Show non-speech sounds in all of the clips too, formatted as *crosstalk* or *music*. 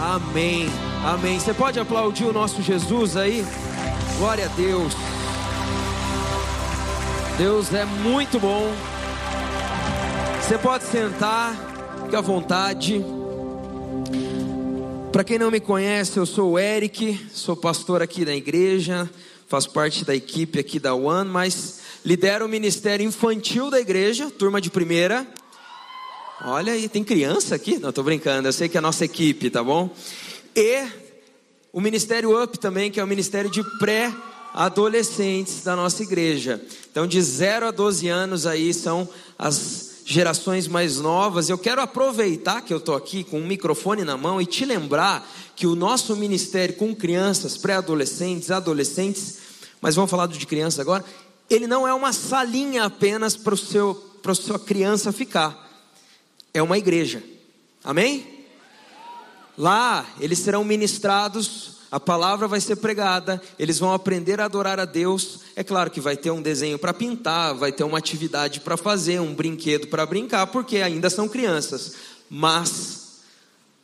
Amém, amém. Você pode aplaudir o nosso Jesus aí? Glória a Deus. Deus é muito bom. Você pode sentar, fique à vontade. Para quem não me conhece, eu sou o Eric, sou pastor aqui da igreja, faço parte da equipe aqui da One, mas lidero o ministério infantil da igreja, turma de primeira. Olha aí, tem criança aqui? Não, estou brincando, eu sei que é a nossa equipe, tá bom? E o Ministério Up também, que é o Ministério de Pré-Adolescentes da nossa igreja. Então, de 0 a 12 anos aí são as gerações mais novas. Eu quero aproveitar que eu estou aqui com um microfone na mão e te lembrar que o nosso ministério com crianças, pré-adolescentes, adolescentes, mas vamos falar de crianças agora, ele não é uma salinha apenas para a sua criança ficar é uma igreja. Amém? Lá eles serão ministrados, a palavra vai ser pregada, eles vão aprender a adorar a Deus. É claro que vai ter um desenho para pintar, vai ter uma atividade para fazer, um brinquedo para brincar, porque ainda são crianças. Mas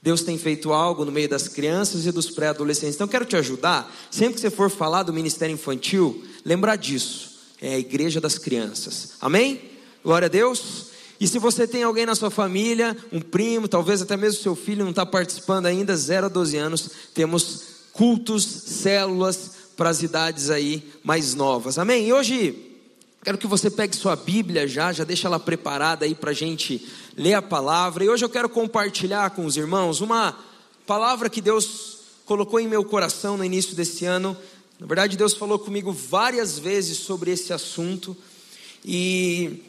Deus tem feito algo no meio das crianças e dos pré-adolescentes. Então quero te ajudar, sempre que você for falar do ministério infantil, lembrar disso. É a igreja das crianças. Amém? Glória a Deus. E se você tem alguém na sua família, um primo, talvez até mesmo seu filho não está participando ainda, 0 a 12 anos, temos cultos, células para as idades aí mais novas. Amém? E hoje quero que você pegue sua Bíblia já, já deixa ela preparada aí para a gente ler a palavra. E hoje eu quero compartilhar com os irmãos uma palavra que Deus colocou em meu coração no início desse ano. Na verdade, Deus falou comigo várias vezes sobre esse assunto. E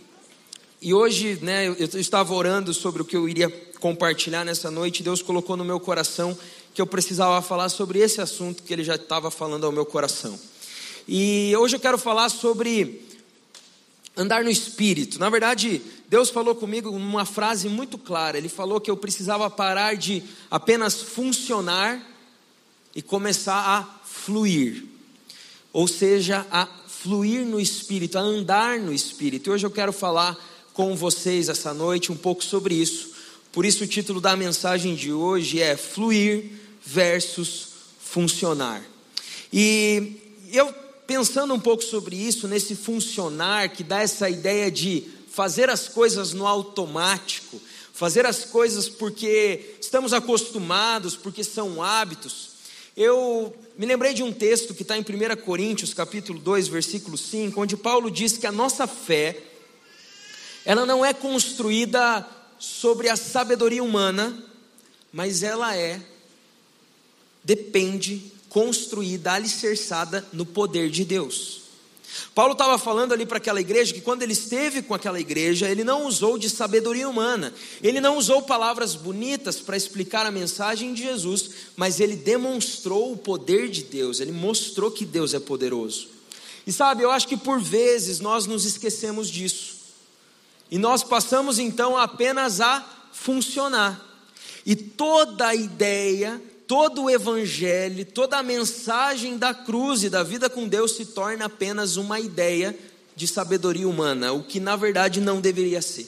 e hoje, né, eu estava orando sobre o que eu iria compartilhar nessa noite. Deus colocou no meu coração que eu precisava falar sobre esse assunto que Ele já estava falando ao meu coração. E hoje eu quero falar sobre andar no Espírito. Na verdade, Deus falou comigo uma frase muito clara. Ele falou que eu precisava parar de apenas funcionar e começar a fluir. Ou seja, a fluir no Espírito, a andar no Espírito. E hoje eu quero falar com vocês essa noite um pouco sobre isso. Por isso, o título da mensagem de hoje é Fluir versus Funcionar. E eu pensando um pouco sobre isso, nesse funcionar que dá essa ideia de fazer as coisas no automático, fazer as coisas porque estamos acostumados, porque são hábitos. Eu me lembrei de um texto que está em 1 Coríntios, capítulo 2, versículo 5, onde Paulo diz que a nossa fé ela não é construída sobre a sabedoria humana, mas ela é, depende, construída, alicerçada no poder de Deus. Paulo estava falando ali para aquela igreja que quando ele esteve com aquela igreja, ele não usou de sabedoria humana, ele não usou palavras bonitas para explicar a mensagem de Jesus, mas ele demonstrou o poder de Deus, ele mostrou que Deus é poderoso. E sabe, eu acho que por vezes nós nos esquecemos disso. E nós passamos então apenas a funcionar. E toda a ideia, todo o evangelho, toda a mensagem da cruz e da vida com Deus se torna apenas uma ideia de sabedoria humana, o que na verdade não deveria ser.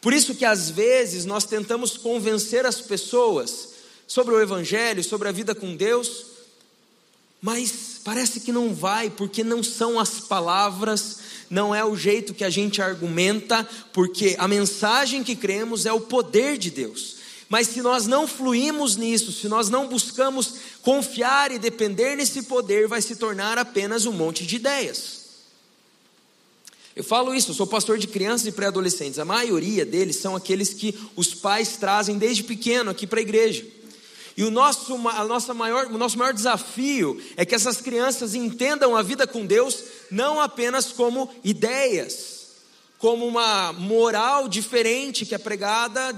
Por isso que às vezes nós tentamos convencer as pessoas sobre o evangelho, sobre a vida com Deus, mas parece que não vai, porque não são as palavras não é o jeito que a gente argumenta, porque a mensagem que cremos é o poder de Deus. Mas se nós não fluímos nisso, se nós não buscamos confiar e depender nesse poder, vai se tornar apenas um monte de ideias. Eu falo isso, eu sou pastor de crianças e pré-adolescentes. A maioria deles são aqueles que os pais trazem desde pequeno aqui para a igreja. E o nosso, a nossa maior, o nosso maior desafio é que essas crianças entendam a vida com Deus não apenas como ideias, como uma moral diferente que é pregada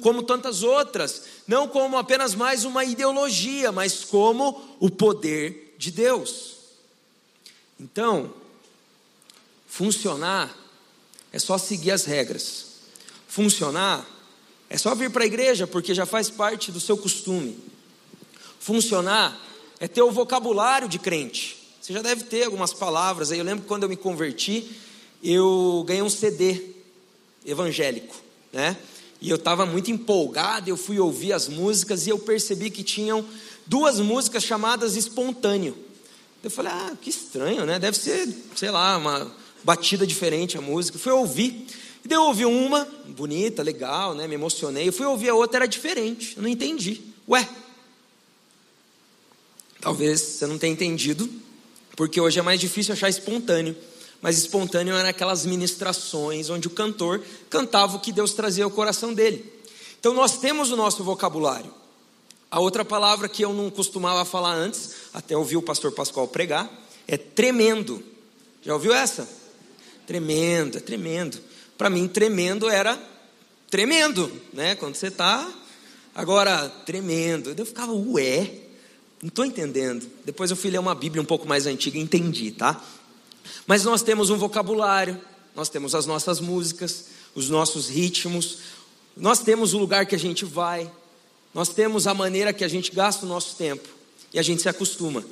como tantas outras, não como apenas mais uma ideologia, mas como o poder de Deus. Então, funcionar é só seguir as regras. Funcionar é só vir para a igreja porque já faz parte do seu costume. Funcionar é ter o vocabulário de crente. Você já deve ter algumas palavras aí. Eu lembro que quando eu me converti, eu ganhei um CD evangélico, né? E eu estava muito empolgado, eu fui ouvir as músicas e eu percebi que tinham duas músicas chamadas espontâneo. Eu falei, ah, que estranho, né? Deve ser, sei lá, uma batida diferente a música. Fui ouvir. E daí eu ouvi uma, bonita, legal, né? Me emocionei. Eu fui ouvir a outra, era diferente. Eu não entendi. Ué, talvez você não tenha entendido, porque hoje é mais difícil achar espontâneo. Mas espontâneo era aquelas ministrações onde o cantor cantava o que Deus trazia ao coração dele. Então nós temos o nosso vocabulário. A outra palavra que eu não costumava falar antes, até ouvi o pastor Pascoal pregar, é tremendo. Já ouviu essa? Tremendo, é tremendo. Para mim, tremendo era tremendo, né? Quando você está. Agora, tremendo. Eu ficava, ué, não estou entendendo. Depois eu fui ler uma Bíblia um pouco mais antiga e entendi, tá? Mas nós temos um vocabulário, nós temos as nossas músicas, os nossos ritmos, nós temos o lugar que a gente vai, nós temos a maneira que a gente gasta o nosso tempo e a gente se acostuma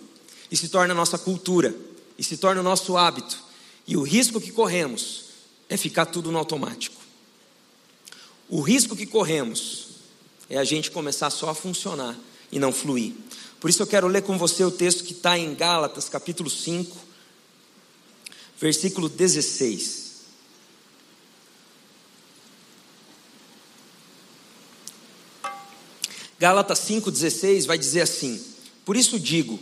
e se torna a nossa cultura e se torna o nosso hábito. E o risco que corremos é ficar tudo no automático. O risco que corremos é a gente começar só a funcionar e não fluir. Por isso eu quero ler com você o texto que está em Gálatas, capítulo 5, versículo 16. Gálatas 5,16 vai dizer assim: Por isso digo,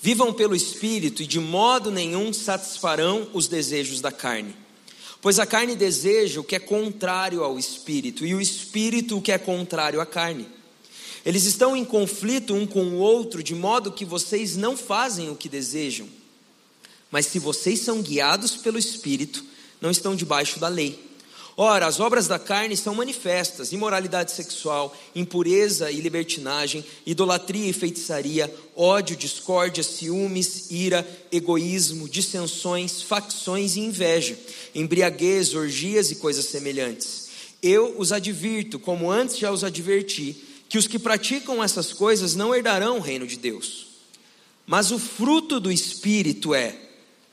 vivam pelo Espírito e de modo nenhum satisfarão os desejos da carne. Pois a carne deseja o que é contrário ao Espírito, e o Espírito o que é contrário à carne. Eles estão em conflito um com o outro, de modo que vocês não fazem o que desejam. Mas se vocês são guiados pelo Espírito, não estão debaixo da lei. Ora, as obras da carne são manifestas: imoralidade sexual, impureza e libertinagem, idolatria e feitiçaria, ódio, discórdia, ciúmes, ira, egoísmo, dissensões, facções e inveja, embriaguez, orgias e coisas semelhantes. Eu os advirto, como antes já os adverti, que os que praticam essas coisas não herdarão o reino de Deus. Mas o fruto do Espírito é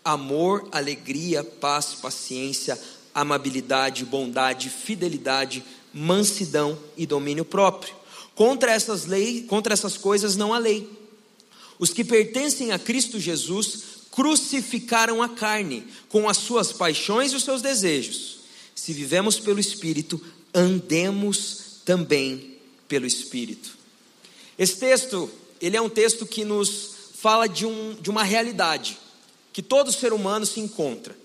amor, alegria, paz, paciência, amabilidade, bondade, fidelidade, mansidão e domínio próprio. Contra essas leis, contra essas coisas não há lei. Os que pertencem a Cristo Jesus crucificaram a carne com as suas paixões e os seus desejos. Se vivemos pelo Espírito, andemos também pelo Espírito. Esse texto, ele é um texto que nos fala de, um, de uma realidade que todo ser humano se encontra.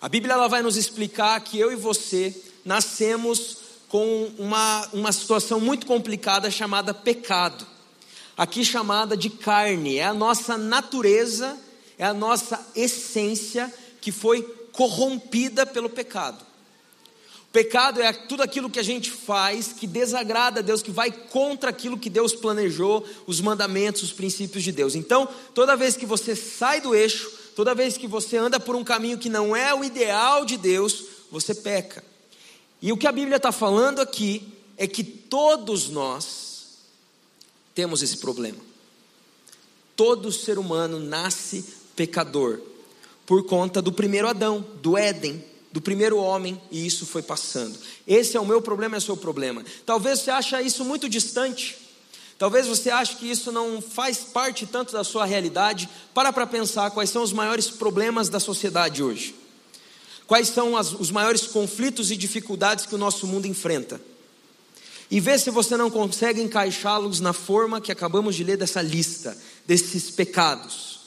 A Bíblia ela vai nos explicar que eu e você nascemos com uma, uma situação muito complicada chamada pecado. Aqui chamada de carne, é a nossa natureza, é a nossa essência que foi corrompida pelo pecado. Pecado é tudo aquilo que a gente faz que desagrada a Deus, que vai contra aquilo que Deus planejou, os mandamentos, os princípios de Deus. Então, toda vez que você sai do eixo, Toda vez que você anda por um caminho que não é o ideal de Deus, você peca. E o que a Bíblia está falando aqui é que todos nós temos esse problema. Todo ser humano nasce pecador por conta do primeiro Adão, do Éden, do primeiro homem, e isso foi passando. Esse é o meu problema, é o seu problema. Talvez você ache isso muito distante. Talvez você ache que isso não faz parte tanto da sua realidade. Para para pensar quais são os maiores problemas da sociedade hoje. Quais são as, os maiores conflitos e dificuldades que o nosso mundo enfrenta. E vê se você não consegue encaixá-los na forma que acabamos de ler dessa lista, desses pecados.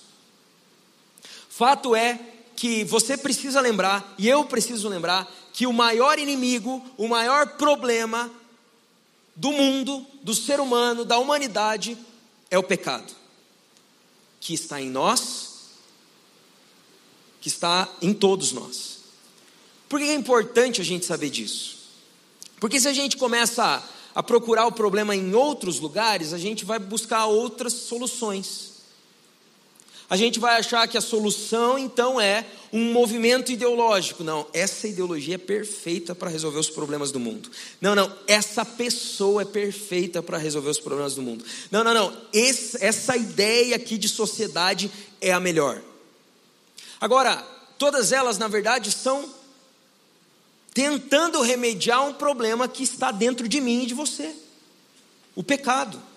Fato é que você precisa lembrar, e eu preciso lembrar, que o maior inimigo, o maior problema do mundo, do ser humano, da humanidade, é o pecado, que está em nós, que está em todos nós. Por que é importante a gente saber disso? Porque se a gente começa a, a procurar o problema em outros lugares, a gente vai buscar outras soluções a gente vai achar que a solução então é um movimento ideológico. Não, essa ideologia é perfeita para resolver os problemas do mundo. Não, não, essa pessoa é perfeita para resolver os problemas do mundo. Não, não, não, esse, essa ideia aqui de sociedade é a melhor. Agora, todas elas na verdade são tentando remediar um problema que está dentro de mim e de você: o pecado.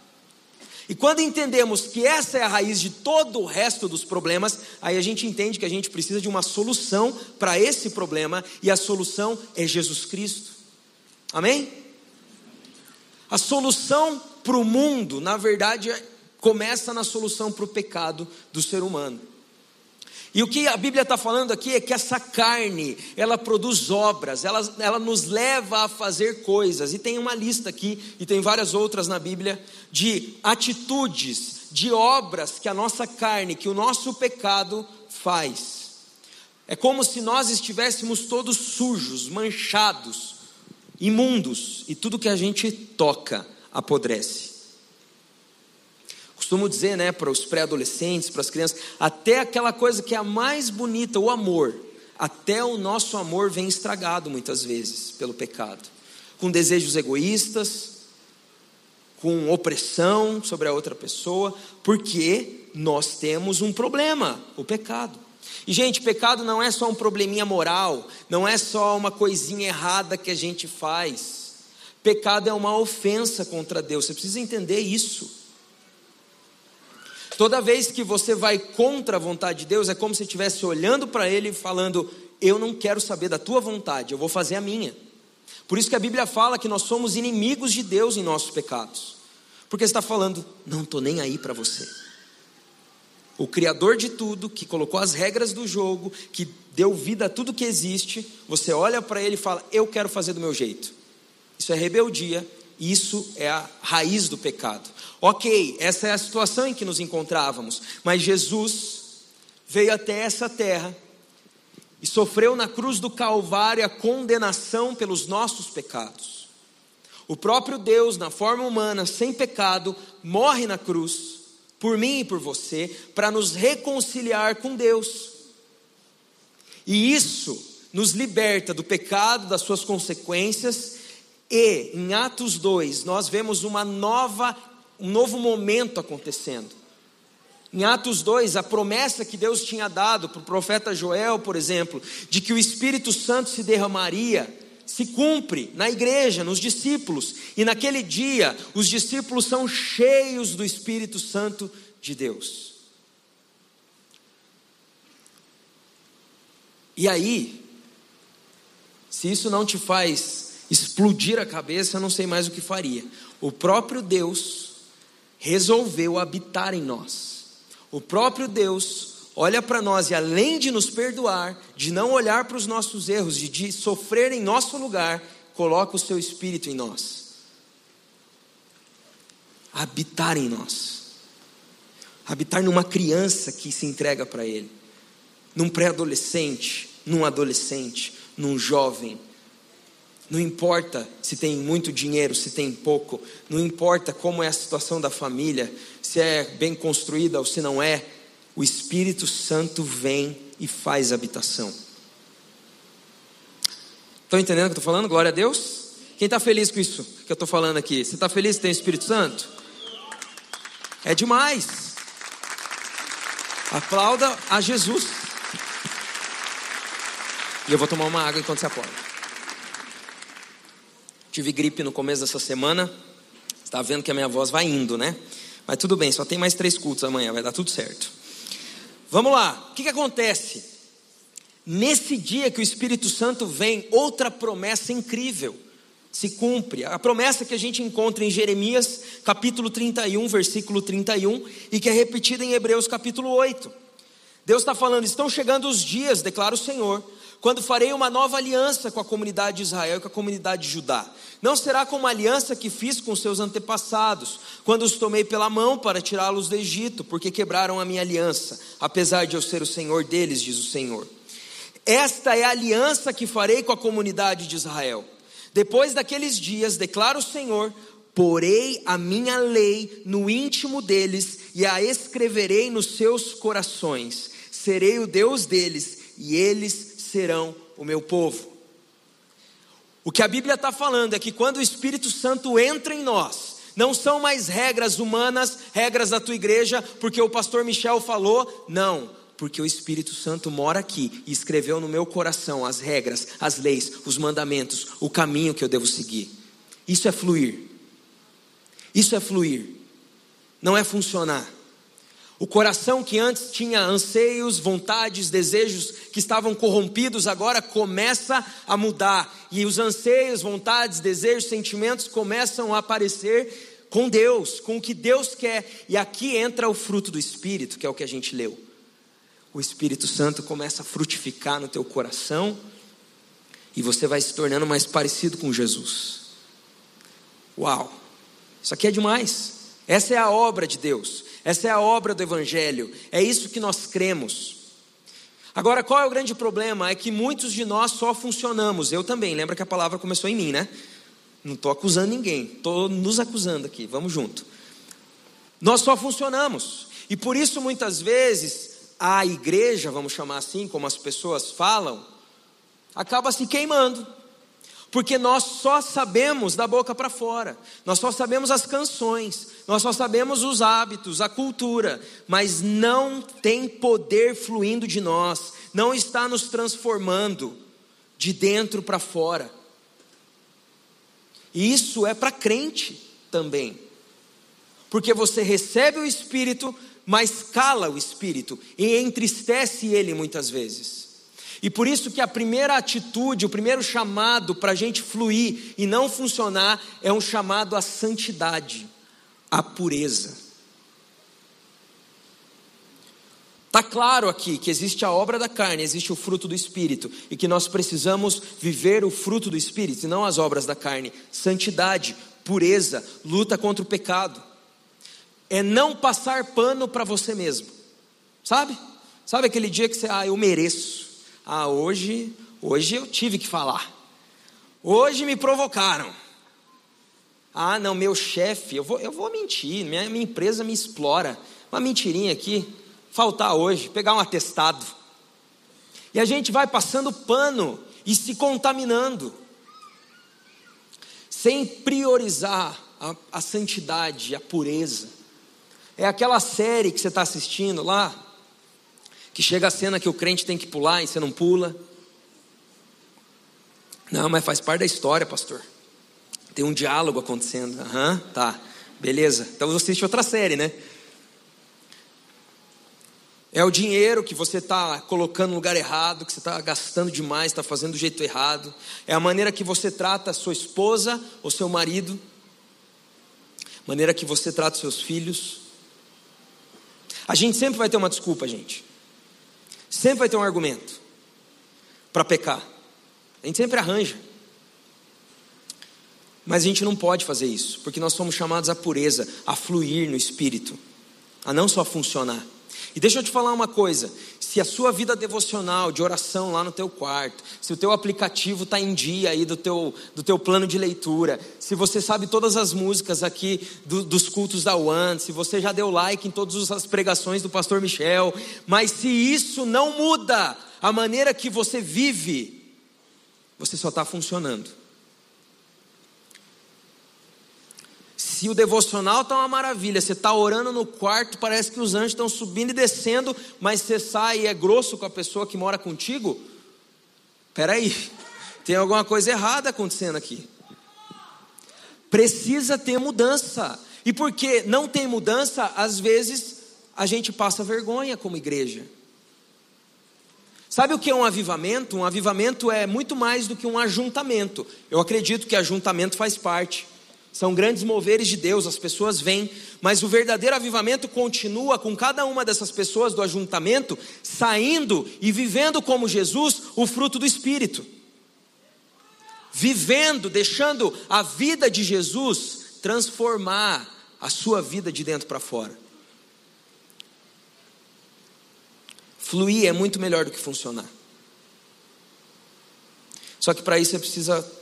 E quando entendemos que essa é a raiz de todo o resto dos problemas, aí a gente entende que a gente precisa de uma solução para esse problema, e a solução é Jesus Cristo. Amém? A solução para o mundo, na verdade, começa na solução para o pecado do ser humano. E o que a Bíblia está falando aqui é que essa carne, ela produz obras, ela, ela nos leva a fazer coisas. E tem uma lista aqui, e tem várias outras na Bíblia, de atitudes, de obras que a nossa carne, que o nosso pecado faz. É como se nós estivéssemos todos sujos, manchados, imundos, e tudo que a gente toca apodrece costumo dizer, né, para os pré-adolescentes, para as crianças, até aquela coisa que é a mais bonita, o amor, até o nosso amor vem estragado muitas vezes pelo pecado, com desejos egoístas, com opressão sobre a outra pessoa, porque nós temos um problema, o pecado. E gente, pecado não é só um probleminha moral, não é só uma coisinha errada que a gente faz. Pecado é uma ofensa contra Deus, você precisa entender isso. Toda vez que você vai contra a vontade de Deus, é como se estivesse olhando para Ele e falando: Eu não quero saber da tua vontade, eu vou fazer a minha. Por isso que a Bíblia fala que nós somos inimigos de Deus em nossos pecados, porque está falando: Não estou nem aí para você. O Criador de tudo, que colocou as regras do jogo, que deu vida a tudo que existe, você olha para Ele e fala: Eu quero fazer do meu jeito. Isso é rebeldia, isso é a raiz do pecado. Ok, essa é a situação em que nos encontrávamos, mas Jesus veio até essa terra e sofreu na cruz do Calvário a condenação pelos nossos pecados. O próprio Deus, na forma humana, sem pecado, morre na cruz, por mim e por você, para nos reconciliar com Deus. E isso nos liberta do pecado, das suas consequências, e em Atos 2, nós vemos uma nova um novo momento acontecendo. Em Atos 2, a promessa que Deus tinha dado para o profeta Joel, por exemplo, de que o Espírito Santo se derramaria, se cumpre na igreja, nos discípulos, e naquele dia os discípulos são cheios do Espírito Santo de Deus. E aí, se isso não te faz explodir a cabeça, eu não sei mais o que faria. O próprio Deus resolveu habitar em nós. O próprio Deus olha para nós e, além de nos perdoar, de não olhar para os nossos erros, de, de sofrer em nosso lugar, coloca o seu espírito em nós. Habitar em nós. Habitar numa criança que se entrega para Ele, num pré-adolescente, num adolescente, num jovem não importa se tem muito dinheiro, se tem pouco, não importa como é a situação da família, se é bem construída ou se não é, o Espírito Santo vem e faz habitação. Estão entendendo o que eu estou falando? Glória a Deus. Quem está feliz com isso que eu estou falando aqui? Você está feliz que tem o Espírito Santo? É demais. Aplauda a Jesus. E eu vou tomar uma água enquanto você aplaude. Tive gripe no começo dessa semana. Está vendo que a minha voz vai indo, né? Mas tudo bem, só tem mais três cultos amanhã, vai dar tudo certo. Vamos lá, o que, que acontece? Nesse dia que o Espírito Santo vem, outra promessa incrível se cumpre. A promessa que a gente encontra em Jeremias, capítulo 31, versículo 31, e que é repetida em Hebreus, capítulo 8. Deus está falando: estão chegando os dias, declara o Senhor, quando farei uma nova aliança com a comunidade de Israel e com a comunidade de Judá. Não será como a aliança que fiz com seus antepassados, quando os tomei pela mão para tirá-los do Egito, porque quebraram a minha aliança, apesar de eu ser o Senhor deles, diz o Senhor. Esta é a aliança que farei com a comunidade de Israel. Depois daqueles dias, declara o Senhor, porei a minha lei no íntimo deles e a escreverei nos seus corações. Serei o Deus deles e eles serão o meu povo. O que a Bíblia está falando é que quando o Espírito Santo entra em nós, não são mais regras humanas, regras da tua igreja, porque o pastor Michel falou, não, Porque o Espírito Santo mora aqui e escreveu no meu coração as regras, as leis, os mandamentos, o caminho que eu devo seguir. Isso é fluir. Isso é fluir. Não é funcionar. O coração que antes tinha anseios, vontades, desejos que estavam corrompidos, agora começa a mudar. E os anseios, vontades, desejos, sentimentos começam a aparecer com Deus, com o que Deus quer. E aqui entra o fruto do Espírito, que é o que a gente leu. O Espírito Santo começa a frutificar no teu coração e você vai se tornando mais parecido com Jesus. Uau! Isso aqui é demais. Essa é a obra de Deus. Essa é a obra do Evangelho, é isso que nós cremos. Agora, qual é o grande problema? É que muitos de nós só funcionamos, eu também, lembra que a palavra começou em mim, né? Não estou acusando ninguém, estou nos acusando aqui, vamos junto. Nós só funcionamos, e por isso muitas vezes a igreja, vamos chamar assim, como as pessoas falam, acaba se queimando porque nós só sabemos da boca para fora, nós só sabemos as canções, nós só sabemos os hábitos, a cultura, mas não tem poder fluindo de nós, não está nos transformando de dentro para fora. E isso é para crente também, porque você recebe o Espírito, mas cala o Espírito. E entristece ele muitas vezes. E por isso que a primeira atitude, o primeiro chamado para a gente fluir e não funcionar é um chamado à santidade, à pureza. Está claro aqui que existe a obra da carne, existe o fruto do Espírito, e que nós precisamos viver o fruto do Espírito, e não as obras da carne. Santidade, pureza, luta contra o pecado. É não passar pano para você mesmo, sabe? Sabe aquele dia que você, ah, eu mereço. Ah, hoje, hoje eu tive que falar. Hoje me provocaram. Ah, não, meu chefe, eu vou, eu vou mentir, minha, minha empresa me explora. Uma mentirinha aqui, faltar hoje, pegar um atestado. E a gente vai passando pano e se contaminando, sem priorizar a, a santidade, a pureza. É aquela série que você está assistindo lá, que chega a cena que o crente tem que pular e você não pula. Não, mas faz parte da história, pastor. Tem um diálogo acontecendo. Aham, uhum, tá. Beleza. Então você assiste outra série, né? É o dinheiro que você está colocando no lugar errado, que você está gastando demais, está fazendo do jeito errado. É a maneira que você trata sua esposa ou seu marido. Maneira que você trata seus filhos. A gente sempre vai ter uma desculpa, gente. Sempre vai ter um argumento para pecar. A gente sempre arranja. Mas a gente não pode fazer isso, porque nós somos chamados à pureza, a fluir no espírito, a não só funcionar. E deixa eu te falar uma coisa: se a sua vida devocional de oração lá no teu quarto, se o teu aplicativo está em dia aí do teu, do teu plano de leitura, se você sabe todas as músicas aqui do, dos cultos da One, se você já deu like em todas as pregações do pastor Michel, mas se isso não muda a maneira que você vive, você só está funcionando. Se o devocional está uma maravilha, você está orando no quarto, parece que os anjos estão subindo e descendo, mas você sai e é grosso com a pessoa que mora contigo. Peraí, *laughs* tem alguma coisa errada acontecendo aqui. Precisa ter mudança. E porque não tem mudança, às vezes a gente passa vergonha como igreja. Sabe o que é um avivamento? Um avivamento é muito mais do que um ajuntamento. Eu acredito que ajuntamento faz parte. São grandes moveres de Deus, as pessoas vêm, mas o verdadeiro avivamento continua com cada uma dessas pessoas do ajuntamento saindo e vivendo como Jesus o fruto do Espírito. Vivendo, deixando a vida de Jesus transformar a sua vida de dentro para fora. Fluir é muito melhor do que funcionar. Só que para isso você precisa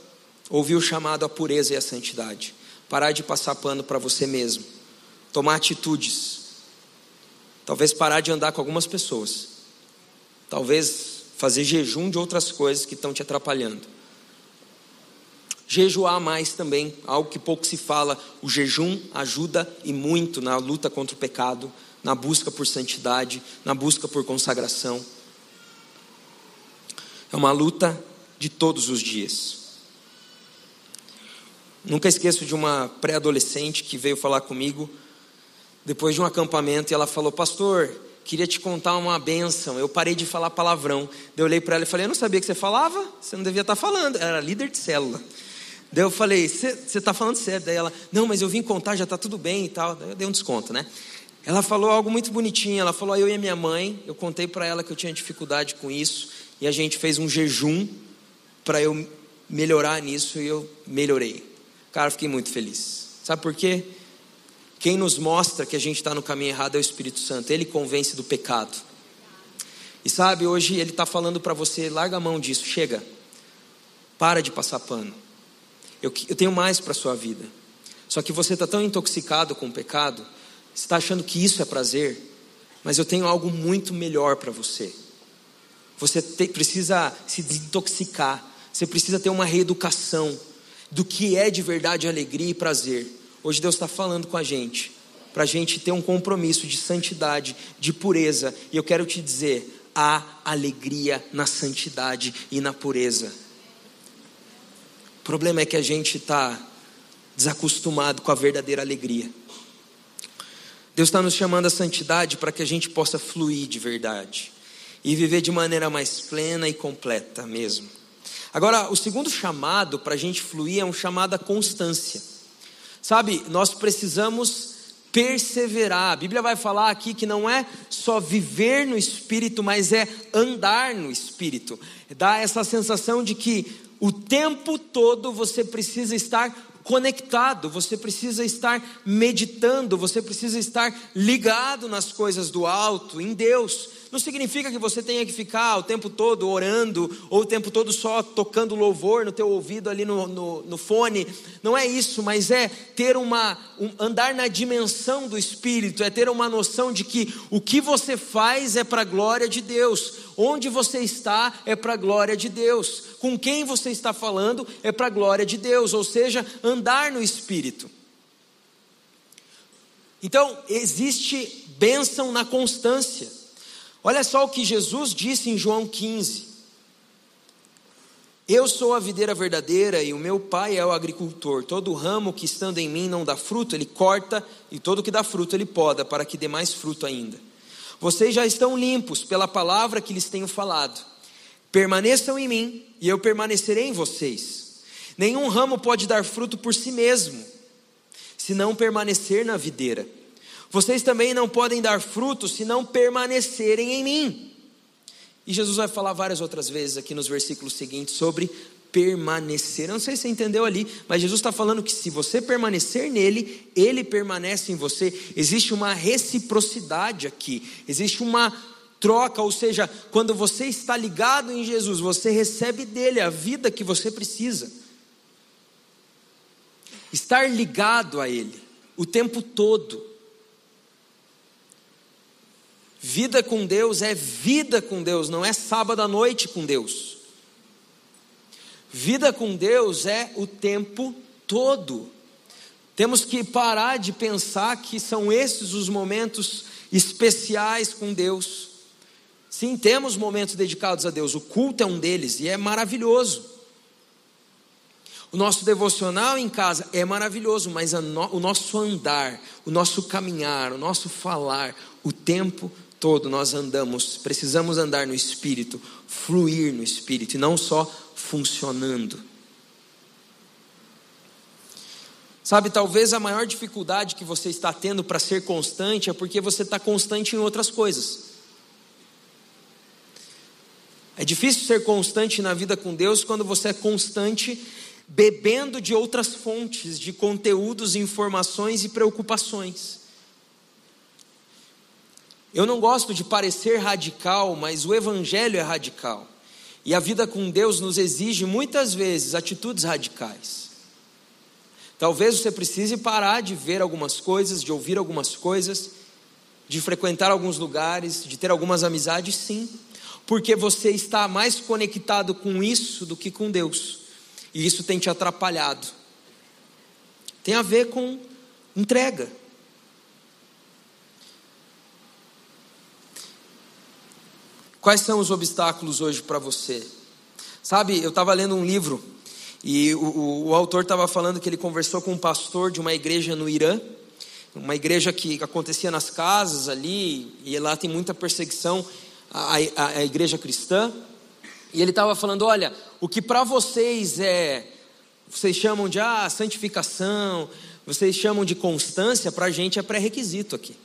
ouvir o chamado à pureza e à santidade parar de passar pano para você mesmo, tomar atitudes, talvez parar de andar com algumas pessoas, talvez fazer jejum de outras coisas que estão te atrapalhando. Jejuar mais também, algo que pouco se fala, o jejum ajuda e muito na luta contra o pecado, na busca por santidade, na busca por consagração. É uma luta de todos os dias. Nunca esqueço de uma pré-adolescente que veio falar comigo depois de um acampamento e ela falou: Pastor, queria te contar uma benção. Eu parei de falar palavrão. Eu olhei para ela e falei: Eu não sabia que você falava, você não devia estar falando. Era líder de célula. Daí eu falei: Você está falando sério? Daí ela: Não, mas eu vim contar, já está tudo bem e tal. Daí eu dei um desconto, né? Ela falou algo muito bonitinho. Ela falou: Eu e a minha mãe, eu contei para ela que eu tinha dificuldade com isso e a gente fez um jejum para eu melhorar nisso e eu melhorei. Cara, fiquei muito feliz. Sabe por quê? Quem nos mostra que a gente está no caminho errado é o Espírito Santo. Ele convence do pecado. E sabe, hoje ele está falando para você: larga a mão disso, chega. Para de passar pano. Eu, eu tenho mais para a sua vida. Só que você está tão intoxicado com o pecado, está achando que isso é prazer, mas eu tenho algo muito melhor para você. Você te, precisa se desintoxicar, você precisa ter uma reeducação do que é de verdade alegria e prazer. Hoje Deus está falando com a gente, para a gente ter um compromisso de santidade, de pureza, e eu quero te dizer: há alegria na santidade e na pureza. O problema é que a gente está desacostumado com a verdadeira alegria. Deus está nos chamando à santidade para que a gente possa fluir de verdade e viver de maneira mais plena e completa mesmo. Agora, o segundo chamado para a gente fluir é um chamado à constância. Sabe, nós precisamos perseverar. A Bíblia vai falar aqui que não é só viver no espírito, mas é andar no espírito. Dá essa sensação de que o tempo todo você precisa estar conectado, você precisa estar meditando, você precisa estar ligado nas coisas do alto, em Deus. Não significa que você tenha que ficar o tempo todo orando, ou o tempo todo só tocando louvor no teu ouvido ali no, no, no fone. Não é isso, mas é ter uma. Um, andar na dimensão do Espírito, é ter uma noção de que o que você faz é para a glória de Deus. Onde você está é para a glória de Deus. Com quem você está falando é para a glória de Deus. Ou seja, andar no Espírito. Então, existe bênção na constância. Olha só o que Jesus disse em João 15. Eu sou a videira verdadeira e o meu pai é o agricultor. Todo ramo que estando em mim não dá fruto, ele corta, e todo que dá fruto ele poda, para que dê mais fruto ainda. Vocês já estão limpos pela palavra que lhes tenho falado. Permaneçam em mim e eu permanecerei em vocês. Nenhum ramo pode dar fruto por si mesmo, se não permanecer na videira. Vocês também não podem dar frutos se não permanecerem em mim. E Jesus vai falar várias outras vezes aqui nos versículos seguintes sobre permanecer. Eu não sei se você entendeu ali, mas Jesus está falando que se você permanecer nele, ele permanece em você. Existe uma reciprocidade aqui, existe uma troca, ou seja, quando você está ligado em Jesus, você recebe dele a vida que você precisa. Estar ligado a ele o tempo todo Vida com Deus é vida com Deus, não é sábado à noite com Deus. Vida com Deus é o tempo todo. Temos que parar de pensar que são esses os momentos especiais com Deus. Sim, temos momentos dedicados a Deus, o culto é um deles e é maravilhoso. O nosso devocional em casa é maravilhoso, mas no, o nosso andar, o nosso caminhar, o nosso falar, o tempo todo nós andamos, precisamos andar no espírito, fluir no espírito e não só funcionando. Sabe, talvez a maior dificuldade que você está tendo para ser constante é porque você está constante em outras coisas. É difícil ser constante na vida com Deus quando você é constante bebendo de outras fontes, de conteúdos, informações e preocupações. Eu não gosto de parecer radical, mas o Evangelho é radical. E a vida com Deus nos exige muitas vezes atitudes radicais. Talvez você precise parar de ver algumas coisas, de ouvir algumas coisas, de frequentar alguns lugares, de ter algumas amizades, sim, porque você está mais conectado com isso do que com Deus, e isso tem te atrapalhado. Tem a ver com entrega. Quais são os obstáculos hoje para você? Sabe, eu estava lendo um livro e o, o, o autor estava falando que ele conversou com um pastor de uma igreja no Irã, uma igreja que acontecia nas casas ali, e lá tem muita perseguição à, à, à igreja cristã. E ele estava falando: olha, o que para vocês é, vocês chamam de ah, santificação, vocês chamam de constância, para a gente é pré-requisito aqui.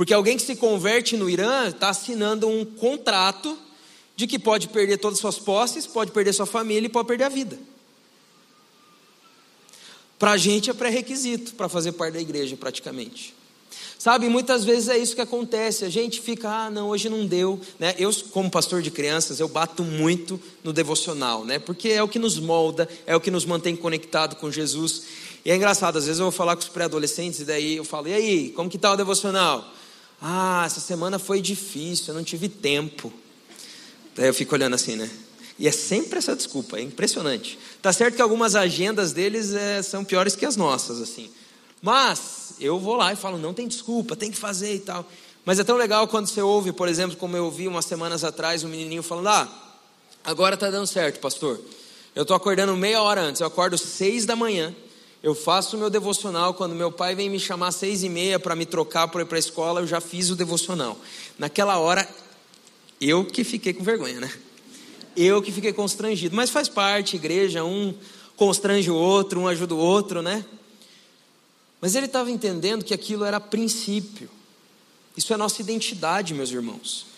Porque alguém que se converte no Irã está assinando um contrato de que pode perder todas as suas posses, pode perder sua família e pode perder a vida. Para a gente é pré-requisito para fazer parte da igreja, praticamente. Sabe, muitas vezes é isso que acontece. A gente fica, ah, não, hoje não deu. Né? Eu, como pastor de crianças, eu bato muito no devocional, né? Porque é o que nos molda, é o que nos mantém conectado com Jesus. E é engraçado, às vezes eu vou falar com os pré-adolescentes e daí eu falo, e aí, como que tá o devocional? Ah, essa semana foi difícil, eu não tive tempo. Daí eu fico olhando assim, né? E é sempre essa desculpa, é impressionante. Tá certo que algumas agendas deles é, são piores que as nossas, assim. Mas eu vou lá e falo, não tem desculpa, tem que fazer e tal. Mas é tão legal quando você ouve, por exemplo, como eu ouvi umas semanas atrás, um menininho falando, ah, agora tá dando certo, pastor. Eu tô acordando meia hora antes, eu acordo seis da manhã, eu faço o meu devocional, quando meu pai vem me chamar às seis e meia para me trocar para ir para a escola, eu já fiz o devocional. Naquela hora, eu que fiquei com vergonha, né? Eu que fiquei constrangido, mas faz parte, igreja, um constrange o outro, um ajuda o outro, né? Mas ele estava entendendo que aquilo era princípio. Isso é nossa identidade, meus irmãos.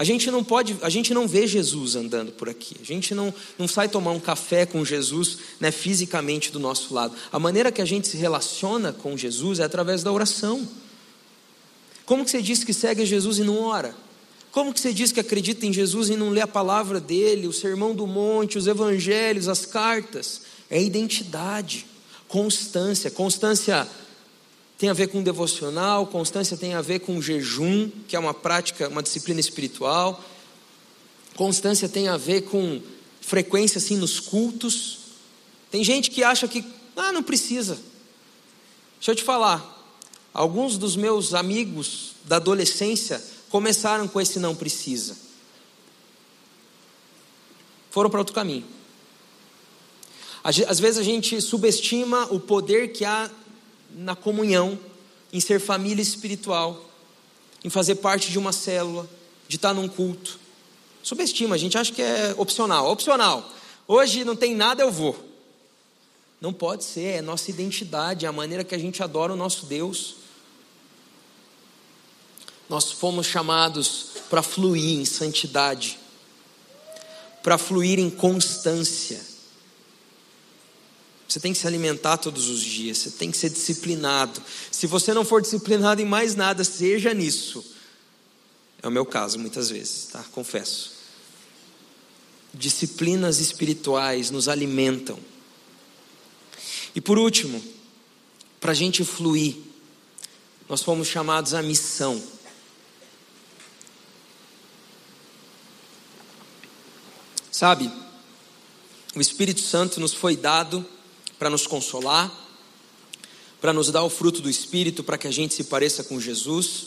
A gente não pode, a gente não vê Jesus andando por aqui. A gente não, não sai tomar um café com Jesus, né, fisicamente do nosso lado. A maneira que a gente se relaciona com Jesus é através da oração. Como que você diz que segue Jesus e não ora? Como que você diz que acredita em Jesus e não lê a palavra dele, o sermão do monte, os evangelhos, as cartas? É identidade, constância. Constância tem a ver com devocional, constância tem a ver com jejum, que é uma prática, uma disciplina espiritual. Constância tem a ver com frequência assim nos cultos. Tem gente que acha que ah, não precisa. Deixa eu te falar, alguns dos meus amigos da adolescência começaram com esse não precisa. Foram para outro caminho. Às vezes a gente subestima o poder que há na comunhão, em ser família espiritual, em fazer parte de uma célula, de estar num culto. Subestima, a gente acha que é opcional. Opcional. Hoje não tem nada, eu vou. Não pode ser, é nossa identidade, é a maneira que a gente adora o nosso Deus. Nós fomos chamados para fluir em santidade, para fluir em constância. Você tem que se alimentar todos os dias, você tem que ser disciplinado. Se você não for disciplinado em mais nada, seja nisso. É o meu caso muitas vezes, tá? Confesso. Disciplinas espirituais nos alimentam. E por último, para a gente fluir, nós fomos chamados à missão. Sabe, o Espírito Santo nos foi dado para nos consolar, para nos dar o fruto do Espírito, para que a gente se pareça com Jesus.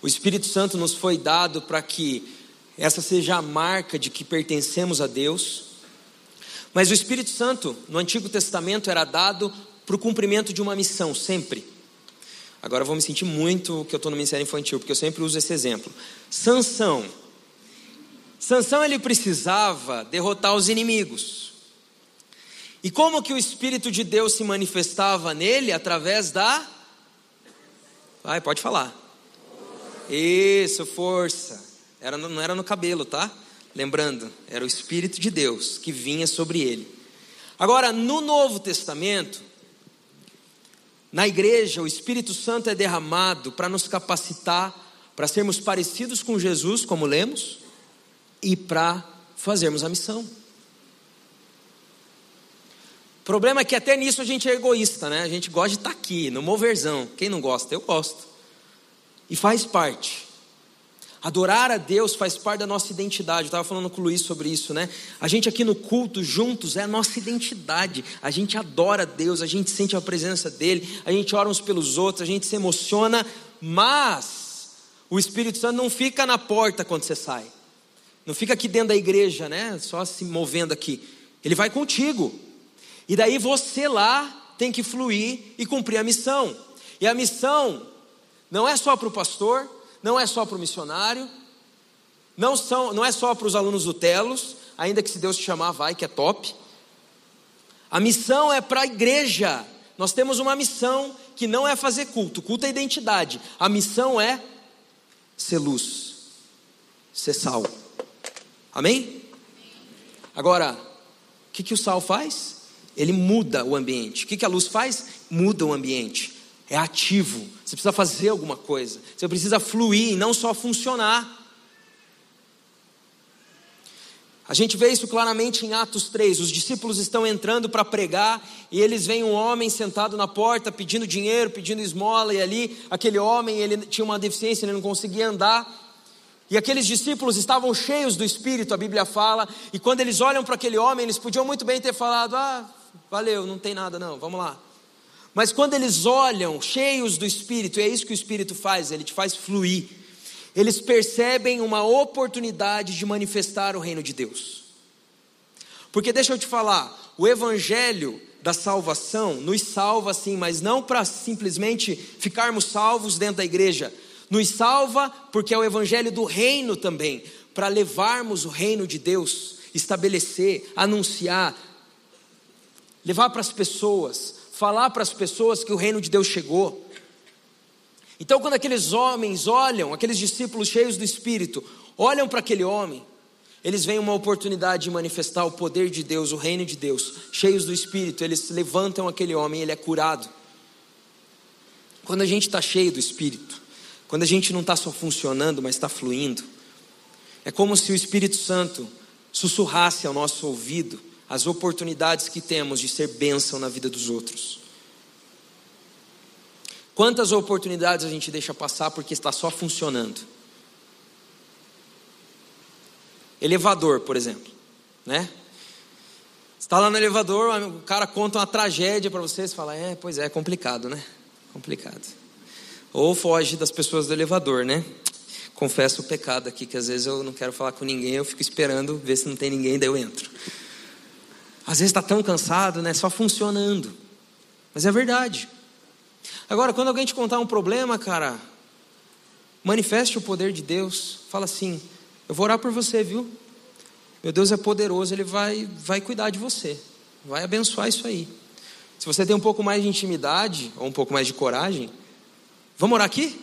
O Espírito Santo nos foi dado para que essa seja a marca de que pertencemos a Deus. Mas o Espírito Santo, no Antigo Testamento, era dado para o cumprimento de uma missão, sempre. Agora eu vou me sentir muito que eu estou no ministério infantil, porque eu sempre uso esse exemplo. Sansão Sansão ele precisava derrotar os inimigos. E como que o espírito de Deus se manifestava nele através da Vai, pode falar. Isso, força. Era, não era no cabelo, tá? Lembrando, era o Espírito de Deus que vinha sobre ele. Agora, no Novo Testamento, na igreja, o Espírito Santo é derramado para nos capacitar para sermos parecidos com Jesus, como lemos, e para fazermos a missão. O problema é que até nisso a gente é egoísta, né? A gente gosta de estar tá aqui, no moverzão. Quem não gosta? Eu gosto. E faz parte. Adorar a Deus faz parte da nossa identidade. Eu estava falando com o Luiz sobre isso, né? A gente aqui no culto, juntos, é a nossa identidade. A gente adora a Deus, a gente sente a presença dele, a gente ora uns pelos outros, a gente se emociona, mas o Espírito Santo não fica na porta quando você sai. Não fica aqui dentro da igreja, né? Só se movendo aqui. Ele vai contigo. E daí você lá tem que fluir e cumprir a missão. E a missão não é só para o pastor, não é só para o missionário, não, são, não é só para os alunos do Telos, ainda que se Deus te chamar, vai, que é top. A missão é para a igreja. Nós temos uma missão que não é fazer culto, culto é identidade. A missão é ser luz, ser sal. Amém? Agora, o que, que o sal faz? Ele muda o ambiente. O que, a luz faz? Muda o ambiente. É ativo. Você precisa fazer alguma coisa. Você precisa fluir e não só funcionar. A gente vê isso claramente em Atos 3. Os discípulos estão entrando para pregar e eles veem um homem sentado na porta pedindo dinheiro, pedindo esmola, e ali aquele homem, ele tinha uma deficiência, ele não conseguia andar. E aqueles discípulos estavam cheios do Espírito, a Bíblia fala, e quando eles olham para aquele homem, eles podiam muito bem ter falado: Ah, valeu, não tem nada não, vamos lá. Mas quando eles olham cheios do Espírito, e é isso que o Espírito faz, ele te faz fluir, eles percebem uma oportunidade de manifestar o reino de Deus. Porque deixa eu te falar, o Evangelho da salvação nos salva sim, mas não para simplesmente ficarmos salvos dentro da igreja, nos salva porque é o evangelho do reino também, para levarmos o reino de Deus, estabelecer, anunciar, levar para as pessoas, falar para as pessoas que o reino de Deus chegou. Então, quando aqueles homens olham, aqueles discípulos cheios do Espírito, olham para aquele homem, eles veem uma oportunidade de manifestar o poder de Deus, o reino de Deus, cheios do Espírito, eles levantam aquele homem, ele é curado. Quando a gente está cheio do Espírito, quando a gente não está só funcionando, mas está fluindo, é como se o Espírito Santo sussurrasse ao nosso ouvido as oportunidades que temos de ser bênção na vida dos outros. Quantas oportunidades a gente deixa passar porque está só funcionando? Elevador, por exemplo, né? Está lá no elevador, o cara conta uma tragédia para você, você fala, é, pois é, é complicado, né? Complicado. Ou foge das pessoas do elevador, né? Confesso o pecado aqui, que às vezes eu não quero falar com ninguém, eu fico esperando ver se não tem ninguém, daí eu entro. Às vezes está tão cansado, né? Só funcionando. Mas é verdade. Agora, quando alguém te contar um problema, cara, manifeste o poder de Deus. Fala assim: Eu vou orar por você, viu? Meu Deus é poderoso, Ele vai, vai cuidar de você, vai abençoar isso aí. Se você tem um pouco mais de intimidade, ou um pouco mais de coragem, Vamos orar aqui?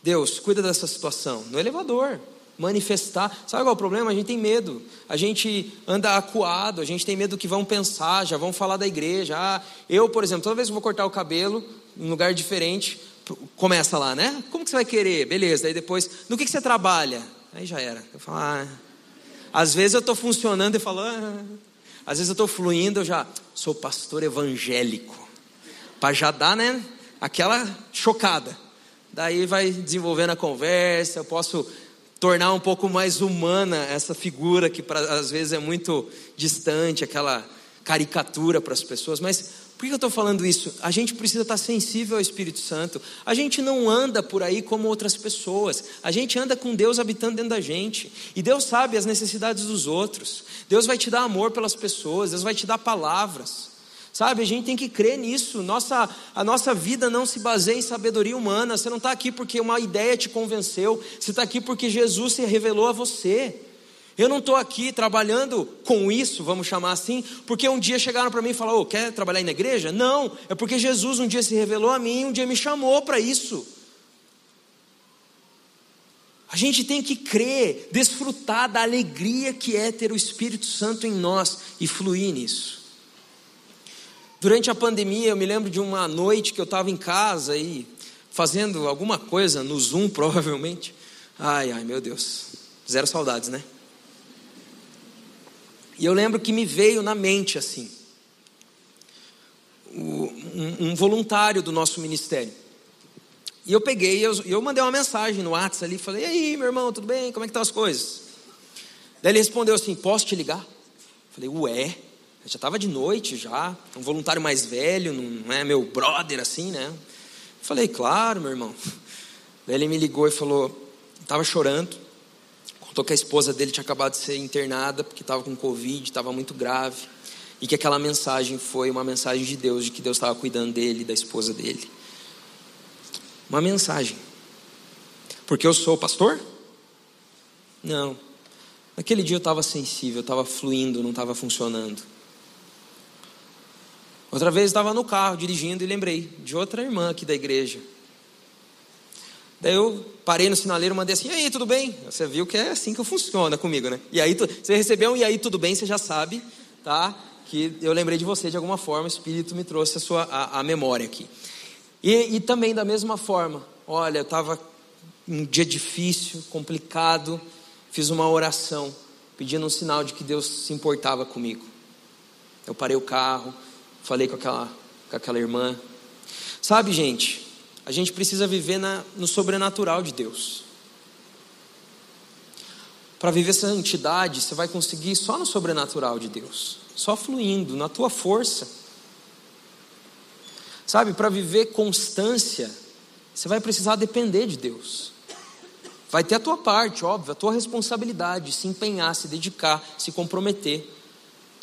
Deus, cuida dessa situação. No elevador, manifestar. Sabe qual é o problema? A gente tem medo. A gente anda acuado, a gente tem medo do que vão pensar, já vão falar da igreja. Ah, eu, por exemplo, toda vez que vou cortar o cabelo em um lugar diferente, começa lá, né? Como que você vai querer? Beleza. Aí depois, no que, que você trabalha? Aí já era. Eu falo, ah. Às vezes eu estou funcionando e falo, ah. às vezes eu estou fluindo, eu já sou pastor evangélico. Para já dar, né? aquela chocada. Daí vai desenvolvendo a conversa, eu posso tornar um pouco mais humana essa figura que pra, às vezes é muito distante, aquela caricatura para as pessoas. Mas por que eu estou falando isso? A gente precisa estar sensível ao Espírito Santo. A gente não anda por aí como outras pessoas. A gente anda com Deus habitando dentro da gente. E Deus sabe as necessidades dos outros. Deus vai te dar amor pelas pessoas. Deus vai te dar palavras. Sabe, a gente tem que crer nisso. Nossa, a nossa vida não se baseia em sabedoria humana. Você não está aqui porque uma ideia te convenceu. Você está aqui porque Jesus se revelou a você. Eu não estou aqui trabalhando com isso, vamos chamar assim, porque um dia chegaram para mim e falaram: oh, quer trabalhar na igreja? Não, é porque Jesus um dia se revelou a mim, um dia me chamou para isso. A gente tem que crer, desfrutar da alegria que é ter o Espírito Santo em nós e fluir nisso. Durante a pandemia, eu me lembro de uma noite que eu estava em casa e fazendo alguma coisa no Zoom, *laughs* provavelmente. Ai, ai, meu Deus. Zero saudades, né? E eu lembro que me veio na mente assim, um, voluntário do nosso ministério. E eu peguei, eu, eu mandei uma mensagem no WhatsApp ali, falei, e aí, meu irmão, tudo bem? Como é que estão as coisas? Daí ele respondeu assim, posso te ligar? Falei, ué, já estava de noite já, um voluntário mais velho, não é meu brother assim, né? Falei, claro, meu irmão. *laughs* Daí ele me ligou e falou: estava chorando, contou que a esposa dele tinha acabado de ser internada porque estava com Covid, estava muito grave, e que aquela mensagem foi uma mensagem de Deus, de que Deus estava cuidando dele, da esposa dele. Uma mensagem. Porque eu sou pastor? Não. Naquele dia eu estava sensível, estava fluindo, não estava funcionando. Outra vez estava no carro dirigindo e lembrei de outra irmã aqui da igreja. Daí eu parei no sinaleiro, mandei assim: e aí, tudo bem? Você viu que é assim que funciona comigo, né? E aí, você recebeu um e aí, tudo bem, você já sabe, tá? Que eu lembrei de você de alguma forma, o Espírito me trouxe a, sua, a, a memória aqui. E, e também da mesma forma, olha, eu estava um dia difícil, complicado, fiz uma oração, pedindo um sinal de que Deus se importava comigo. Eu parei o carro, falei com aquela, com aquela irmã. Sabe, gente, a gente precisa viver na, no sobrenatural de Deus. Para viver essa santidade, você vai conseguir só no sobrenatural de Deus, só fluindo, na tua força. Sabe, para viver constância, você vai precisar depender de Deus. Vai ter a tua parte, óbvio, a tua responsabilidade, se empenhar, se dedicar, se comprometer.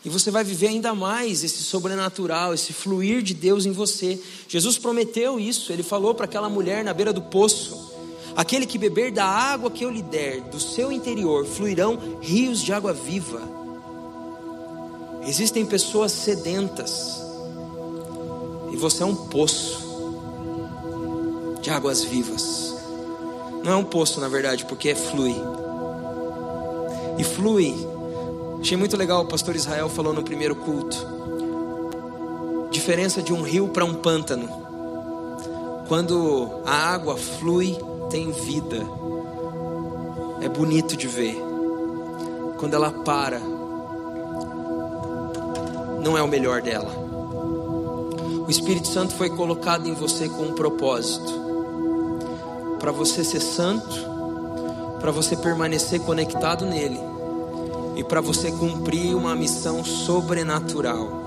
E você vai viver ainda mais esse sobrenatural, esse fluir de Deus em você. Jesus prometeu isso, ele falou para aquela mulher na beira do poço: Aquele que beber da água que eu lhe der, do seu interior fluirão rios de água viva. Existem pessoas sedentas, e você é um poço de águas vivas. Não é um poço, na verdade, porque é flui. E flui Achei muito legal o pastor Israel falou no primeiro culto. Diferença de um rio para um pântano. Quando a água flui, tem vida. É bonito de ver. Quando ela para, não é o melhor dela. O Espírito Santo foi colocado em você com um propósito. Para você ser santo, para você permanecer conectado nele e para você cumprir uma missão sobrenatural.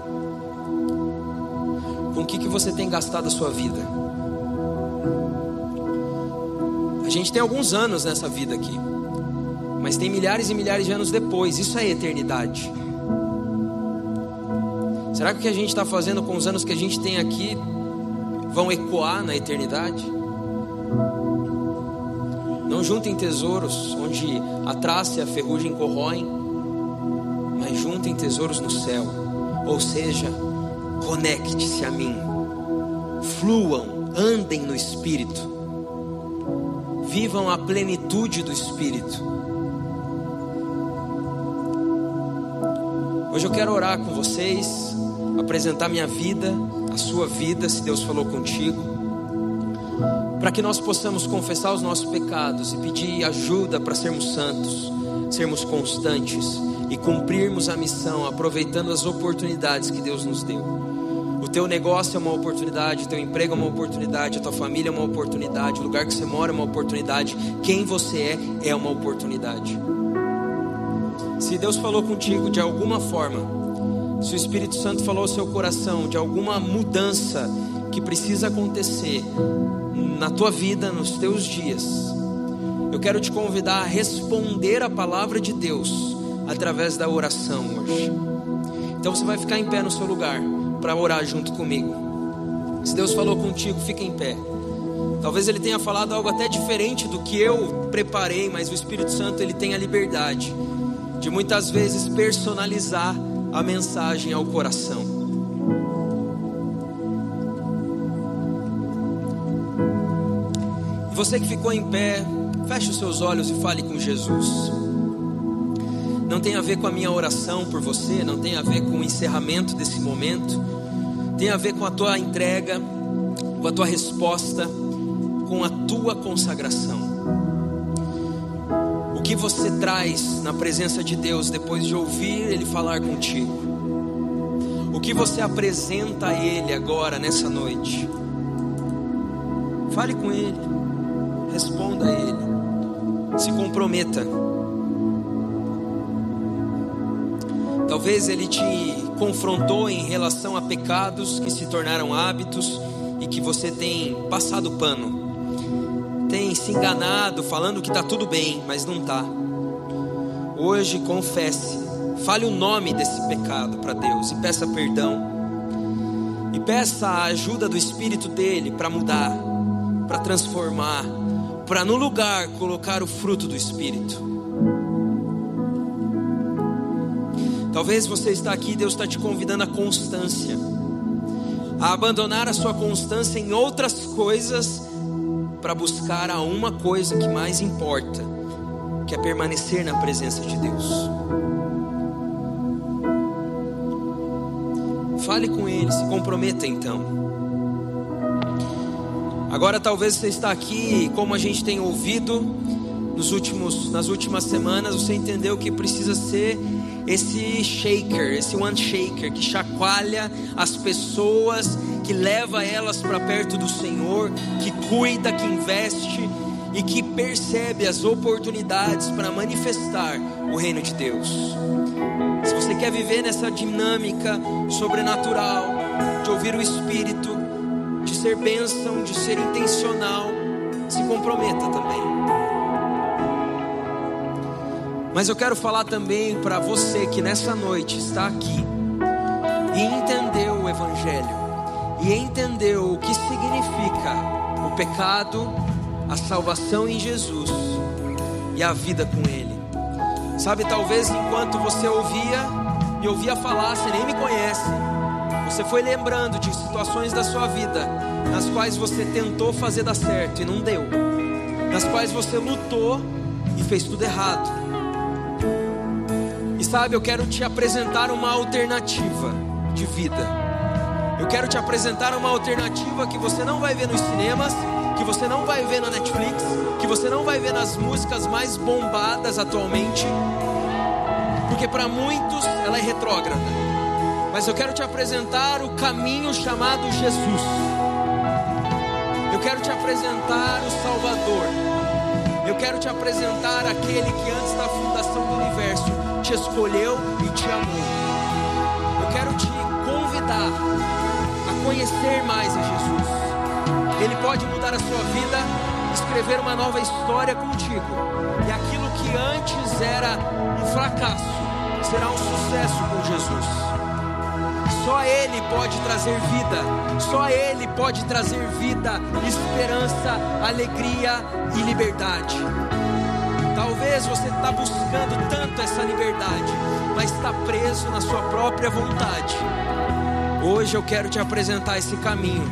Com o que, que você tem gastado a sua vida? A gente tem alguns anos nessa vida aqui, mas tem milhares e milhares de anos depois, isso é eternidade. Será que o que a gente está fazendo com os anos que a gente tem aqui vão ecoar na eternidade? Não juntem tesouros onde a traça e a ferrugem corroem, juntem tesouros no céu. Ou seja, conecte-se a mim. Fluam, andem no Espírito. Vivam a plenitude do Espírito. Hoje eu quero orar com vocês, apresentar minha vida, a sua vida, se Deus falou contigo, para que nós possamos confessar os nossos pecados e pedir ajuda para sermos santos, sermos constantes e cumprirmos a missão, aproveitando as oportunidades que Deus nos deu. O teu negócio é uma oportunidade, o teu emprego é uma oportunidade, a tua família é uma oportunidade, o lugar que você mora é uma oportunidade, quem você é é uma oportunidade. Se Deus falou contigo de alguma forma, se o Espírito Santo falou ao seu coração de alguma mudança que precisa acontecer na tua vida, nos teus dias, eu quero te convidar a responder a palavra de Deus através da oração hoje. Então você vai ficar em pé no seu lugar para orar junto comigo. Se Deus falou contigo, fica em pé. Talvez ele tenha falado algo até diferente do que eu preparei, mas o Espírito Santo ele tem a liberdade de muitas vezes personalizar a mensagem ao coração. Você que ficou em pé, feche os seus olhos e fale com Jesus não tem a ver com a minha oração por você, não tem a ver com o encerramento desse momento, tem a ver com a tua entrega, com a tua resposta, com a tua consagração. O que você traz na presença de Deus depois de ouvir Ele falar contigo? O que você apresenta a Ele agora, nessa noite? Fale com Ele, responda a Ele, se comprometa. Talvez ele te confrontou em relação a pecados que se tornaram hábitos e que você tem passado pano. tem se enganado, falando que está tudo bem, mas não está. Hoje confesse, fale o nome desse pecado para Deus e peça perdão. E peça a ajuda do Espírito dele para mudar, para transformar, para no lugar colocar o fruto do Espírito. Talvez você está aqui, Deus está te convidando à constância, a abandonar a sua constância em outras coisas para buscar a uma coisa que mais importa, que é permanecer na presença de Deus. Fale com Ele, se comprometa então. Agora talvez você está aqui, como a gente tem ouvido nos últimos, nas últimas semanas, você entendeu que precisa ser esse shaker, esse one shaker que chacoalha as pessoas, que leva elas para perto do Senhor, que cuida, que investe e que percebe as oportunidades para manifestar o reino de Deus. Se você quer viver nessa dinâmica sobrenatural, de ouvir o Espírito, de ser bênção, de ser intencional, se comprometa também. Mas eu quero falar também para você que nessa noite está aqui e entendeu o Evangelho, e entendeu o que significa o pecado, a salvação em Jesus e a vida com Ele. Sabe, talvez enquanto você ouvia e ouvia falar, você nem me conhece, você foi lembrando de situações da sua vida nas quais você tentou fazer dar certo e não deu, nas quais você lutou e fez tudo errado sabe, eu quero te apresentar uma alternativa de vida. Eu quero te apresentar uma alternativa que você não vai ver nos cinemas, que você não vai ver na Netflix, que você não vai ver nas músicas mais bombadas atualmente, porque para muitos ela é retrógrada. Mas eu quero te apresentar o caminho chamado Jesus. Eu quero te apresentar o Salvador. Eu quero te apresentar aquele que antes da fundação te escolheu e te amou. Eu quero te convidar a conhecer mais a Jesus. Ele pode mudar a sua vida, escrever uma nova história contigo. E aquilo que antes era um fracasso será um sucesso com Jesus. Só Ele pode trazer vida, só Ele pode trazer vida, esperança, alegria e liberdade. Talvez você está buscando tanto essa liberdade, mas está preso na sua própria vontade. Hoje eu quero te apresentar esse caminho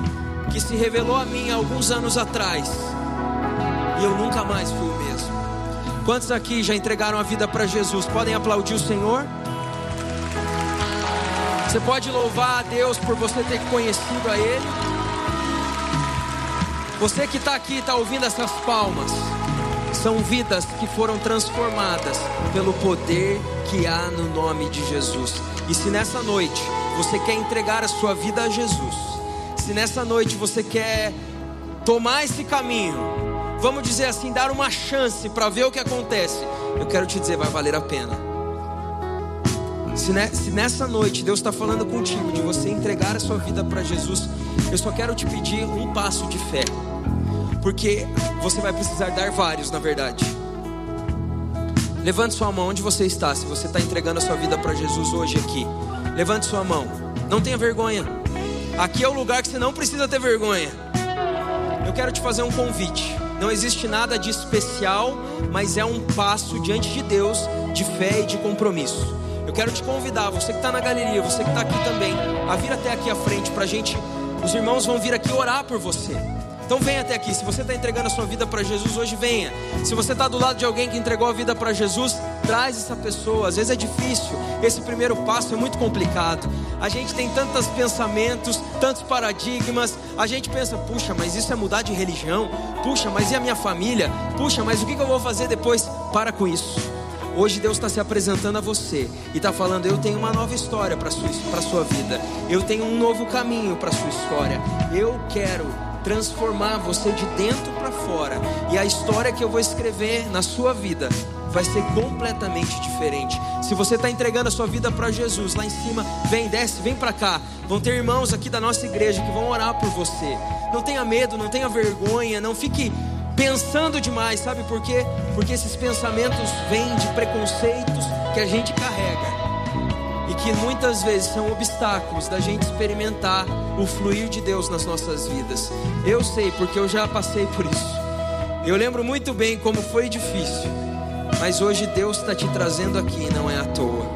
que se revelou a mim alguns anos atrás e eu nunca mais fui o mesmo. Quantos aqui já entregaram a vida para Jesus? Podem aplaudir o Senhor? Você pode louvar a Deus por você ter conhecido a Ele? Você que está aqui, está ouvindo essas palmas. São vidas que foram transformadas pelo poder que há no nome de Jesus. E se nessa noite você quer entregar a sua vida a Jesus, se nessa noite você quer tomar esse caminho, vamos dizer assim, dar uma chance para ver o que acontece, eu quero te dizer, vai valer a pena. Se, nessa noite Deus está falando contigo de você entregar a sua vida para Jesus, eu só quero te pedir um passo de fé porque você vai precisar dar vários, na verdade. Levante sua mão onde você está, se você está entregando a sua vida para Jesus hoje aqui. Levante sua mão, não tenha vergonha. Aqui é o lugar que você não precisa ter vergonha. Eu quero te fazer um convite. Não existe nada de especial, mas é um passo diante de Deus de fé e de compromisso. Eu quero te convidar, você que está na galeria, você que está aqui também, a vir até aqui à frente para a gente. Os irmãos vão vir aqui orar por você. Então venha até aqui. Se você está entregando a sua vida para Jesus hoje, venha. Se você está do lado de alguém que entregou a vida para Jesus, traz essa pessoa. Às vezes é difícil. Esse primeiro passo é muito complicado. A gente tem tantos pensamentos, tantos paradigmas. A gente pensa, puxa, mas isso é mudar de religião. Puxa, mas e a minha família? Puxa, mas o que eu vou fazer depois? Para com isso. Hoje Deus está se apresentando a você e está falando: Eu tenho uma nova história para sua para sua vida. Eu tenho um novo caminho para sua história. Eu quero transformar você de dentro para fora. E a história que eu vou escrever na sua vida vai ser completamente diferente. Se você está entregando a sua vida para Jesus, lá em cima, vem, desce, vem para cá. Vão ter irmãos aqui da nossa igreja que vão orar por você. Não tenha medo, não tenha vergonha, não fique pensando demais, sabe por quê? Porque esses pensamentos vêm de preconceitos que a gente carrega e que muitas vezes são obstáculos da gente experimentar o fluir de Deus nas nossas vidas. Eu sei, porque eu já passei por isso. Eu lembro muito bem como foi difícil, mas hoje Deus está te trazendo aqui, não é à toa.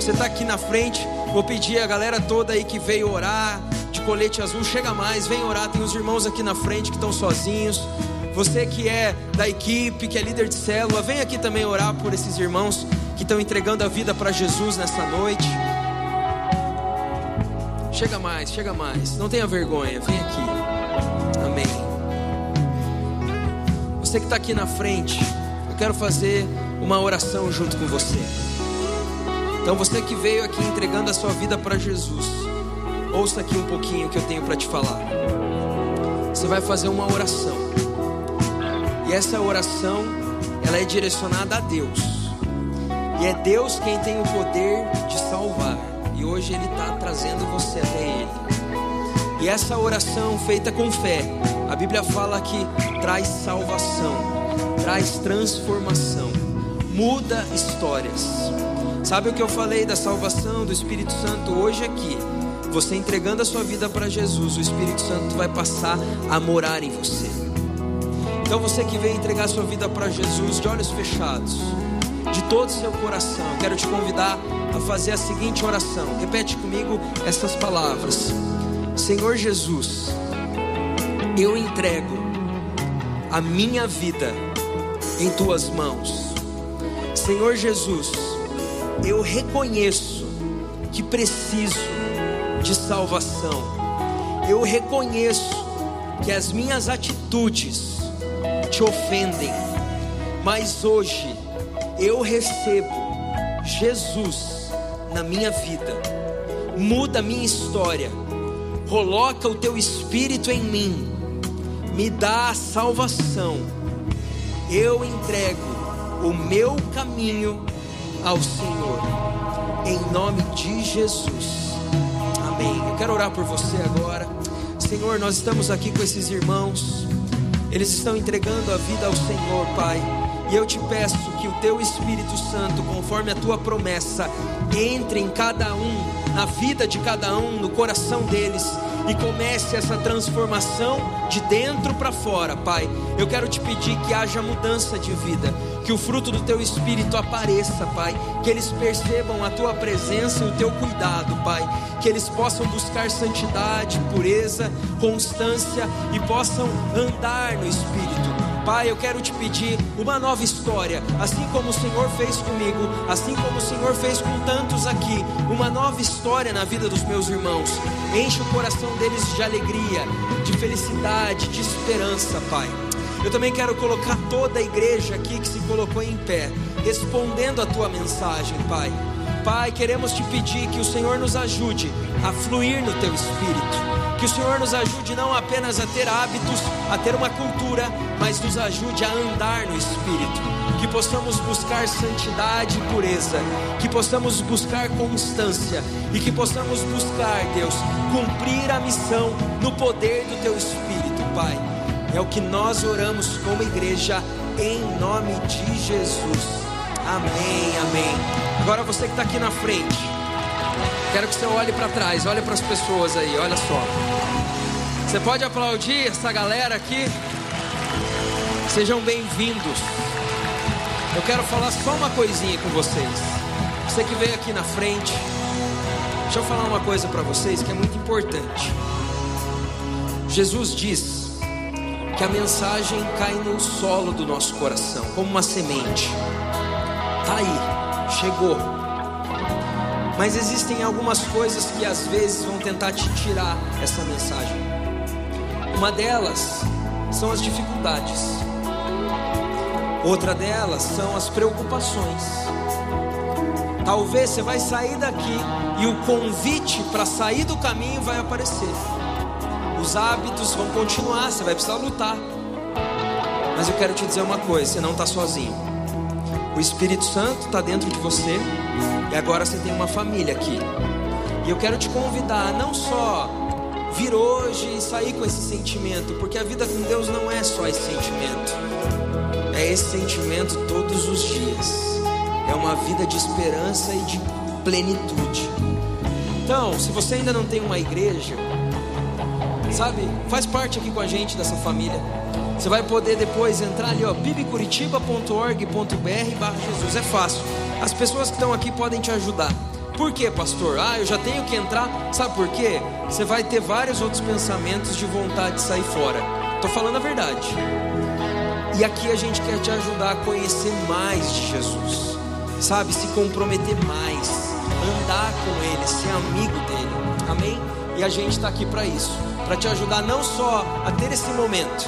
Você está aqui na frente, vou pedir a galera toda aí que veio orar, de colete azul, chega mais, vem orar. Tem os irmãos aqui na frente que estão sozinhos. Você que é da equipe, que é líder de célula, vem aqui também orar por esses irmãos que estão entregando a vida para Jesus nessa noite. Chega mais, chega mais. Não tenha vergonha, vem aqui. Amém. Você que está aqui na frente, eu quero fazer uma oração junto com você. Então você que veio aqui entregando a sua vida para Jesus, ouça aqui um pouquinho que eu tenho para te falar. Você vai fazer uma oração. E essa oração, ela é direcionada a Deus. E é Deus quem tem o poder de salvar. Hoje Ele está trazendo você até Ele. E essa oração feita com fé, a Bíblia fala que traz salvação, traz transformação, muda histórias. Sabe o que eu falei da salvação do Espírito Santo hoje aqui? Você entregando a sua vida para Jesus, o Espírito Santo vai passar a morar em você. Então você que veio entregar a sua vida para Jesus de olhos fechados, de todo o seu coração. Quero te convidar a fazer a seguinte oração. Repete comigo essas palavras: Senhor Jesus, eu entrego a minha vida em tuas mãos. Senhor Jesus, eu reconheço que preciso de salvação. Eu reconheço que as minhas atitudes te ofendem, mas hoje eu recebo Jesus na minha vida, muda a minha história, coloca o teu espírito em mim, me dá a salvação. Eu entrego o meu caminho ao Senhor, em nome de Jesus. Amém. Eu quero orar por você agora. Senhor, nós estamos aqui com esses irmãos, eles estão entregando a vida ao Senhor, Pai. E eu te peço teu Espírito Santo, conforme a tua promessa, entre em cada um, na vida de cada um, no coração deles e comece essa transformação de dentro para fora, Pai. Eu quero te pedir que haja mudança de vida, que o fruto do teu espírito apareça, Pai, que eles percebam a tua presença e o teu cuidado, Pai, que eles possam buscar santidade, pureza, constância e possam andar no espírito Pai, eu quero te pedir uma nova história, assim como o Senhor fez comigo, assim como o Senhor fez com tantos aqui, uma nova história na vida dos meus irmãos. Enche o coração deles de alegria, de felicidade, de esperança, Pai. Eu também quero colocar toda a igreja aqui que se colocou em pé, respondendo a tua mensagem, Pai. Pai, queremos te pedir que o Senhor nos ajude a fluir no teu espírito que o Senhor nos ajude não apenas a ter hábitos, a ter uma cultura, mas nos ajude a andar no Espírito. Que possamos buscar santidade e pureza, que possamos buscar constância e que possamos buscar, Deus, cumprir a missão no poder do Teu Espírito, Pai. É o que nós oramos como igreja, em nome de Jesus. Amém, amém. Agora você que está aqui na frente. Quero que você olhe para trás, olhe para as pessoas aí, olha só. Você pode aplaudir essa galera aqui? Sejam bem-vindos. Eu quero falar só uma coisinha com vocês. Você que veio aqui na frente, deixa eu falar uma coisa para vocês que é muito importante. Jesus diz que a mensagem cai no solo do nosso coração, como uma semente. Tá aí, chegou mas existem algumas coisas que às vezes vão tentar te tirar essa mensagem. Uma delas são as dificuldades. Outra delas são as preocupações. Talvez você vai sair daqui e o convite para sair do caminho vai aparecer. Os hábitos vão continuar, você vai precisar lutar. Mas eu quero te dizer uma coisa: você não está sozinho. O Espírito Santo está dentro de você e agora você tem uma família aqui. E eu quero te convidar a não só vir hoje e sair com esse sentimento, porque a vida com Deus não é só esse sentimento, é esse sentimento todos os dias, é uma vida de esperança e de plenitude. Então, se você ainda não tem uma igreja, sabe, faz parte aqui com a gente dessa família. Você vai poder depois entrar ali, ó, bibcuritiba.org.br Jesus. É fácil. As pessoas que estão aqui podem te ajudar. Por quê, pastor? Ah, eu já tenho que entrar. Sabe por quê? Você vai ter vários outros pensamentos de vontade de sair fora. Tô falando a verdade. E aqui a gente quer te ajudar a conhecer mais de Jesus. Sabe, se comprometer mais, andar com ele, ser amigo dele. Amém? E a gente está aqui para isso, para te ajudar não só a ter esse momento,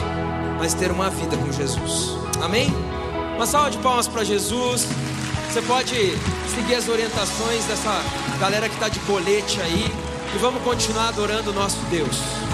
mas ter uma vida com Jesus. Amém? Uma salva de palmas para Jesus. Você pode seguir as orientações dessa galera que está de colete aí. E vamos continuar adorando o nosso Deus.